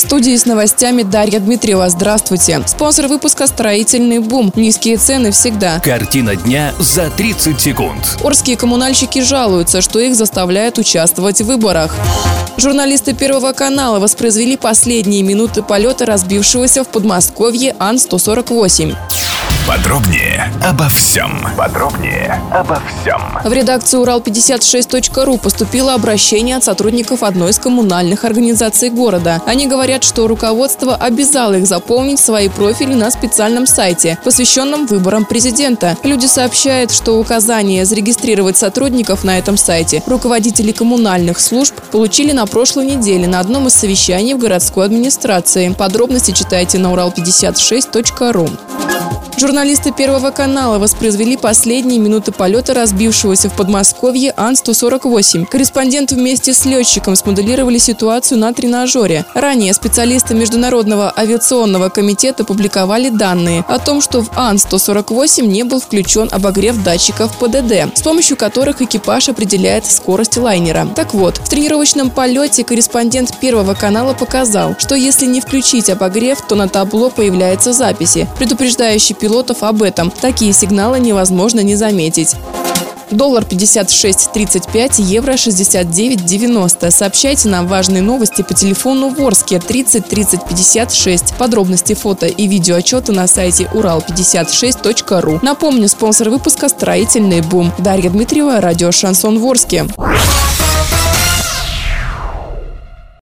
В студии с новостями Дарья Дмитриева. Здравствуйте. Спонсор выпуска «Строительный бум». Низкие цены всегда. Картина дня за 30 секунд. Орские коммунальщики жалуются, что их заставляют участвовать в выборах. Журналисты Первого канала воспроизвели последние минуты полета разбившегося в Подмосковье Ан-148. Подробнее обо всем. Подробнее обо всем. В редакцию Урал56.ру поступило обращение от сотрудников одной из коммунальных организаций города. Они говорят, что руководство обязало их заполнить свои профили на специальном сайте, посвященном выборам президента. Люди сообщают, что указание зарегистрировать сотрудников на этом сайте руководители коммунальных служб получили на прошлой неделе на одном из совещаний в городской администрации. Подробности читайте на урал56.ру. Журналисты Первого канала воспроизвели последние минуты полета разбившегося в Подмосковье Ан-148. Корреспонденты вместе с летчиком смоделировали ситуацию на тренажере. Ранее специалисты Международного авиационного комитета публиковали данные о том, что в Ан-148 не был включен обогрев датчиков ПДД, с помощью которых экипаж определяет скорость лайнера. Так вот, в тренировочном полете корреспондент Первого канала показал, что если не включить обогрев, то на табло появляются записи, предупреждающие пилотов об этом. Такие сигналы невозможно не заметить. Доллар 56.35, евро 69.90. Сообщайте нам важные новости по телефону Ворске 30 30 56. Подробности фото и видео отчета на сайте урал56.ру. Напомню, спонсор выпуска «Строительный бум». Дарья Дмитриева, радио «Шансон Ворске».